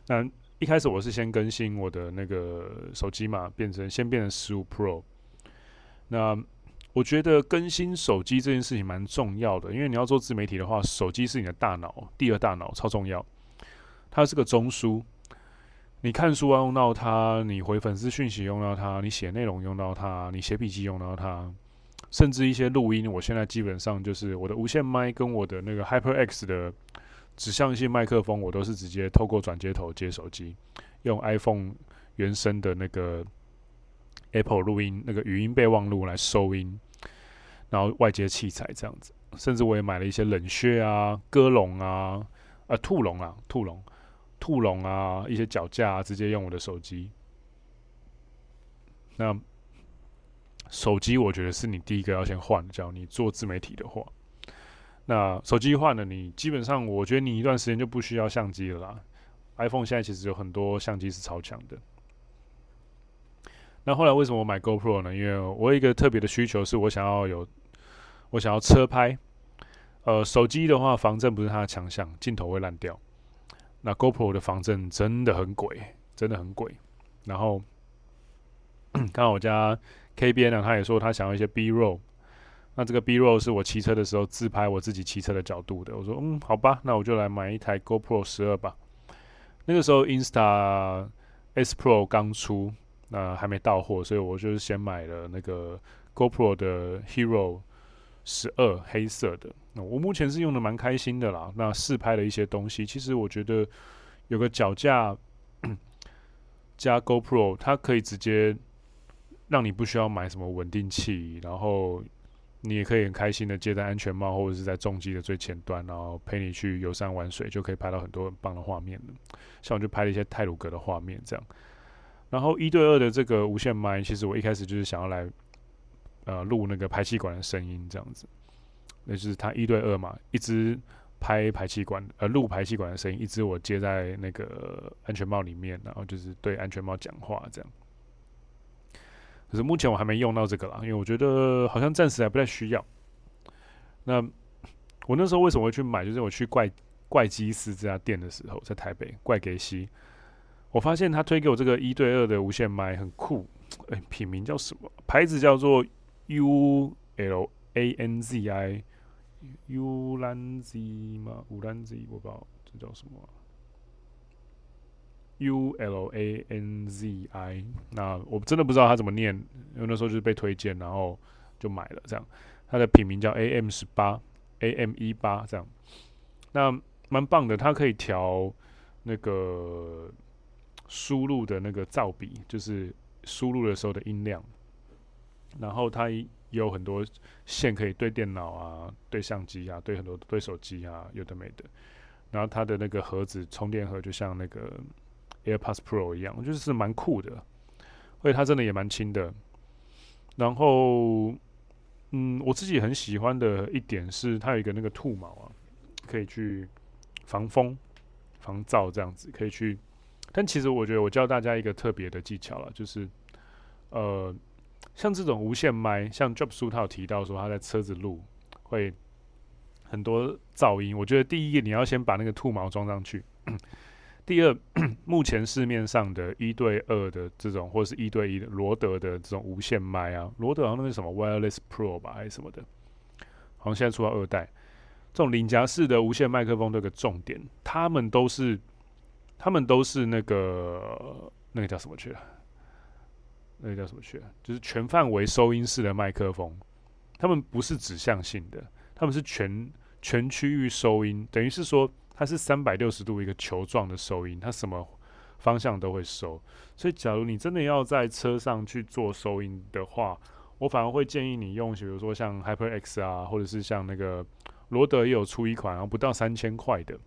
那一开始我是先更新我的那个手机嘛，变成先变成十五 Pro。那我觉得更新手机这件事情蛮重要的，因为你要做自媒体的话，手机是你的大脑，第二大脑超重要。它是个中枢，你看书要用到它，你回粉丝讯息用到它，你写内容用到它，你写笔记用到它，甚至一些录音，我现在基本上就是我的无线麦跟我的那个 HyperX 的。指向性麦克风，我都是直接透过转接头接手机，用 iPhone 原生的那个 Apple 录音那个语音备忘录来收音，然后外接器材这样子。甚至我也买了一些冷靴啊、鸽笼啊、啊兔笼啊、兔笼、兔笼啊一些脚架啊，直接用我的手机。那手机我觉得是你第一个要先换，只要你做自媒体的话。那手机换了，你基本上我觉得你一段时间就不需要相机了啦。iPhone 现在其实有很多相机是超强的。那后来为什么我买 GoPro 呢？因为我有一个特别的需求，是我想要有，我想要车拍。呃，手机的话防震不是它的强项，镜头会烂掉。那 GoPro 的防震真的很鬼，真的很鬼。然后刚好我家 K 编呢，他也说他想要一些 B roll。那这个 B-roll 是我骑车的时候自拍我自己骑车的角度的。我说，嗯，好吧，那我就来买一台 GoPro 十二吧。那个时候 Insta S Pro 刚出，那还没到货，所以我就是先买了那个 GoPro 的 Hero 十二黑色的。那我目前是用的蛮开心的啦。那试拍了一些东西，其实我觉得有个脚架 加 GoPro，它可以直接让你不需要买什么稳定器，然后。你也可以很开心的接在安全帽或者是在重机的最前端，然后陪你去游山玩水，就可以拍到很多很棒的画面了。像我就拍了一些泰鲁阁的画面这样。然后一对二的这个无线麦，其实我一开始就是想要来呃录那个排气管的声音这样子。那就是它一对二嘛，一支拍排气管呃录排气管的声音，一支我接在那个安全帽里面，然后就是对安全帽讲话这样。可是目前我还没用到这个啦，因为我觉得好像暂时还不太需要。那我那时候为什么会去买？就是我去怪怪基斯这家店的时候，在台北怪给西，我发现他推给我这个一对二的无线麦很酷。哎、品名叫什么？牌子叫做 U L A N Z I U L A N Z 吗？U L Z 我不知道这叫什么、U L A N Z I，那我真的不知道它怎么念，因为那时候就是被推荐，然后就买了这样。它的品名叫 A M 十八，A M 一八这样。那蛮棒的，它可以调那个输入的那个噪比，就是输入的时候的音量。然后它有很多线可以对电脑啊、对相机啊、对很多对手机啊，有的没的。然后它的那个盒子充电盒就像那个。AirPods Pro 一样，我觉得是蛮酷的，而且它真的也蛮轻的。然后，嗯，我自己很喜欢的一点是，它有一个那个兔毛啊，可以去防风、防噪这样子，可以去。但其实我觉得，我教大家一个特别的技巧了，就是，呃，像这种无线麦，像 Job 叔他有提到说他在车子录会很多噪音。我觉得第一个你要先把那个兔毛装上去。第二，目前市面上的一对二的这种，或者是一对一的罗德的这种无线麦啊，罗德好像那个什么 Wireless Pro 吧，还是什么的，好像现在出到二代，这种领夹式的无线麦克风，这个重点，他们都是，他们都是那个那个叫什么去了？那个叫什么去？就是全范围收音式的麦克风，他们不是指向性的，他们是全全区域收音，等于是说它是三百六十度一个球状的收音，它什么方向都会收。所以，假如你真的要在车上去做收音的话，我反而会建议你用，比如说像 HyperX 啊，或者是像那个罗德也有出一款，然后不到三千块的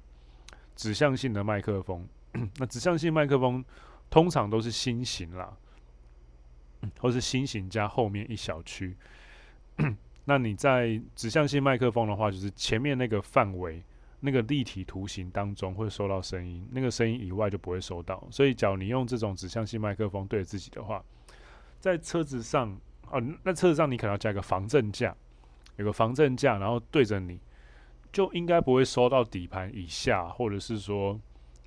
指向性的麦克风。那指向性麦克风通常都是心型啦，或是心型加后面一小区。那你在指向性麦克风的话，就是前面那个范围，那个立体图形当中会收到声音，那个声音以外就不会收到。所以，假如你用这种指向性麦克风对着自己的话，在车子上。哦，那车子上你可能要加个防震架，有个防震架，然后对着你，就应该不会收到底盘以下，或者是说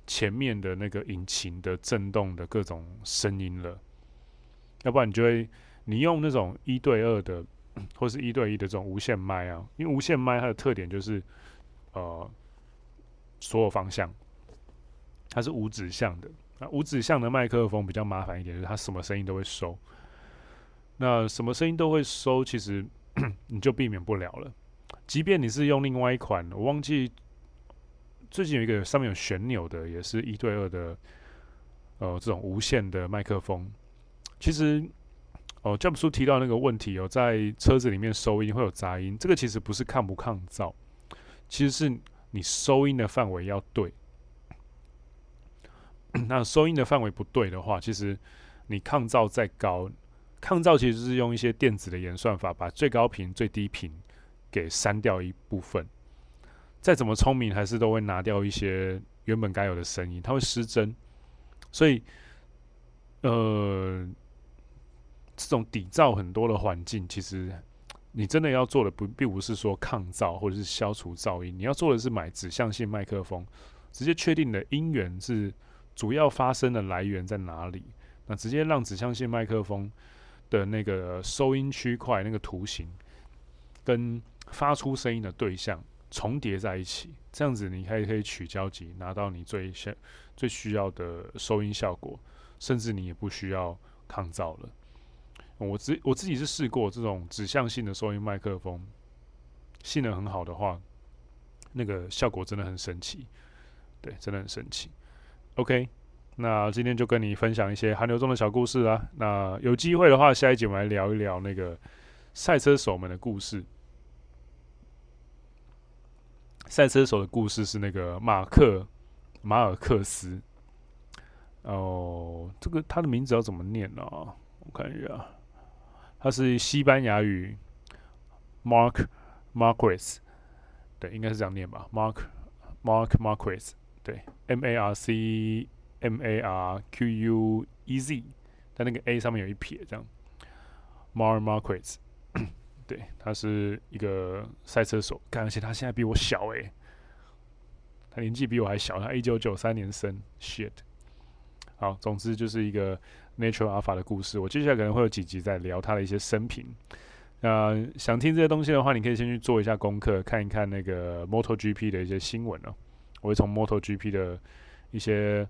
前面的那个引擎的震动的各种声音了。要不然你就会，你用那种一对二的，或是一对一的这种无线麦啊，因为无线麦它的特点就是，呃，所有方向它是无指向的。那无指向的麦克风比较麻烦一点，就是它什么声音都会收。那什么声音都会收，其实 你就避免不了了。即便你是用另外一款，我忘记最近有一个上面有旋钮的，也是一对二的，呃，这种无线的麦克风。其实哦，Jump 叔提到那个问题哦，在车子里面收音会有杂音，这个其实不是抗不抗噪，其实是你收音的范围要对。那收音的范围不对的话，其实你抗噪再高。抗噪其实是用一些电子的演算法，把最高频、最低频给删掉一部分。再怎么聪明，还是都会拿掉一些原本该有的声音，它会失真。所以，呃，这种底噪很多的环境，其实你真的要做的不，并不是说抗噪或者是消除噪音，你要做的是买指向性麦克风，直接确定你的音源是主要发声的来源在哪里，那直接让指向性麦克风。的那个收音区块那个图形，跟发出声音的对象重叠在一起，这样子你还可以取交集，拿到你最需最需要的收音效果，甚至你也不需要抗噪了。我自我自己是试过这种指向性的收音麦克风，性能很好的话，那个效果真的很神奇，对，真的很神奇。OK。那今天就跟你分享一些韩流中的小故事啦。那有机会的话，下一集我们来聊一聊那个赛车手们的故事。赛车手的故事是那个马克马尔克斯。哦，这个他的名字要怎么念呢？我看一下，他是西班牙语，Mark Marquez，对，应该是这样念吧？Mark Mark Marquez，对，M A R C。M A R Q U E Z，但那个 A 上面有一撇，这样。Mar Marquez，对，他是一个赛车手，而且他现在比我小诶，他年纪比我还小，他一九九三年生，shit。好，总之就是一个 Natural Alpha 的故事。我接下来可能会有几集在聊他的一些生平。呃，想听这些东西的话，你可以先去做一下功课，看一看那个 MotoGP 的一些新闻哦。我会从 MotoGP 的一些。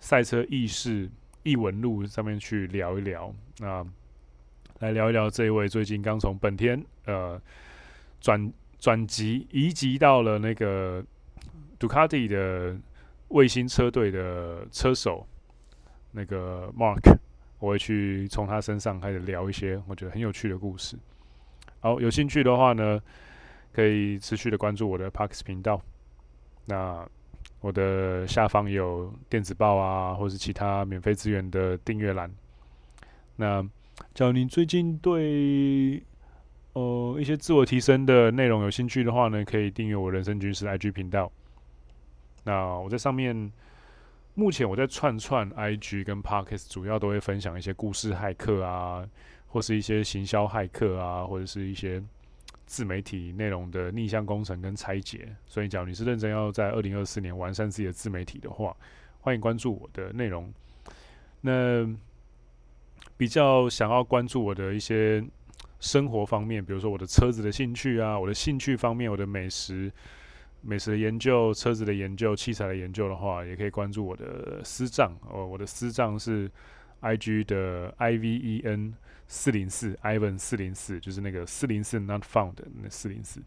赛车軼事、异闻录上面去聊一聊，那来聊一聊这一位最近刚从本田呃转转籍移籍到了那个杜卡迪的卫星车队的车手那个 Mark，我会去从他身上开始聊一些我觉得很有趣的故事。好，有兴趣的话呢，可以持续的关注我的 Parks 频道。那。我的下方有电子报啊，或是其他免费资源的订阅栏。那，假如你最近对呃一些自我提升的内容有兴趣的话呢，可以订阅我人生军师 IG 频道。那我在上面，目前我在串串 IG 跟 Podcast，主要都会分享一些故事骇客啊，或是一些行销骇客啊，或者是一些。自媒体内容的逆向工程跟拆解，所以，假如你是认真要在二零二四年完善自己的自媒体的话，欢迎关注我的内容。那比较想要关注我的一些生活方面，比如说我的车子的兴趣啊，我的兴趣方面，我的美食、美食的研究、车子的研究、器材的研究的话，也可以关注我的私账哦。我的私账是 IG 的 I V E N 四零四，Ivan 四零四，就是那个四零四 Not Found 那四零四。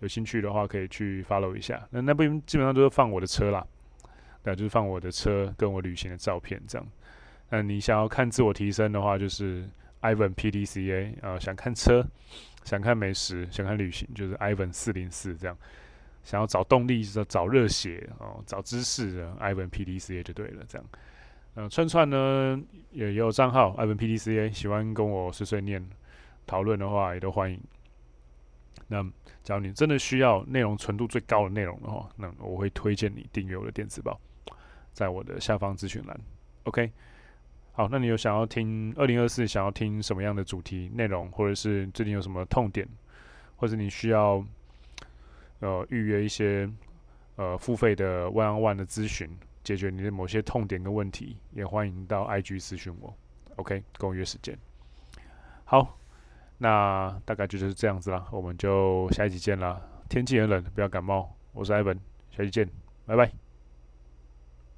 有兴趣的话，可以去 follow 一下。那那边基本上都是放我的车啦，那，就是放我的车跟我旅行的照片这样。那你想要看自我提升的话，就是 Ivan PDCA 啊、想看车，想看美食，想看旅行，就是 Ivan 四零四这样。想要找动力，找热血哦，找知识的 Ivan PDCA 就对了，这样。嗯、呃，串串呢也，也有账号 Ivan PDCA，喜欢跟我碎碎念讨论的话，也都欢迎。那假如你真的需要内容纯度最高的内容的话，那我会推荐你订阅我的电子报，在我的下方咨询栏。OK，好，那你有想要听二零二四想要听什么样的主题内容，或者是最近有什么痛点，或者你需要呃预约一些呃付费的 one-on-one 的咨询，解决你的某些痛点跟问题，也欢迎到 IG 咨询我。OK，跟我约时间。好。那大概就是这样子啦，我们就下一集见啦。天气很冷，不要感冒。我是 Ivan，下期见，拜拜。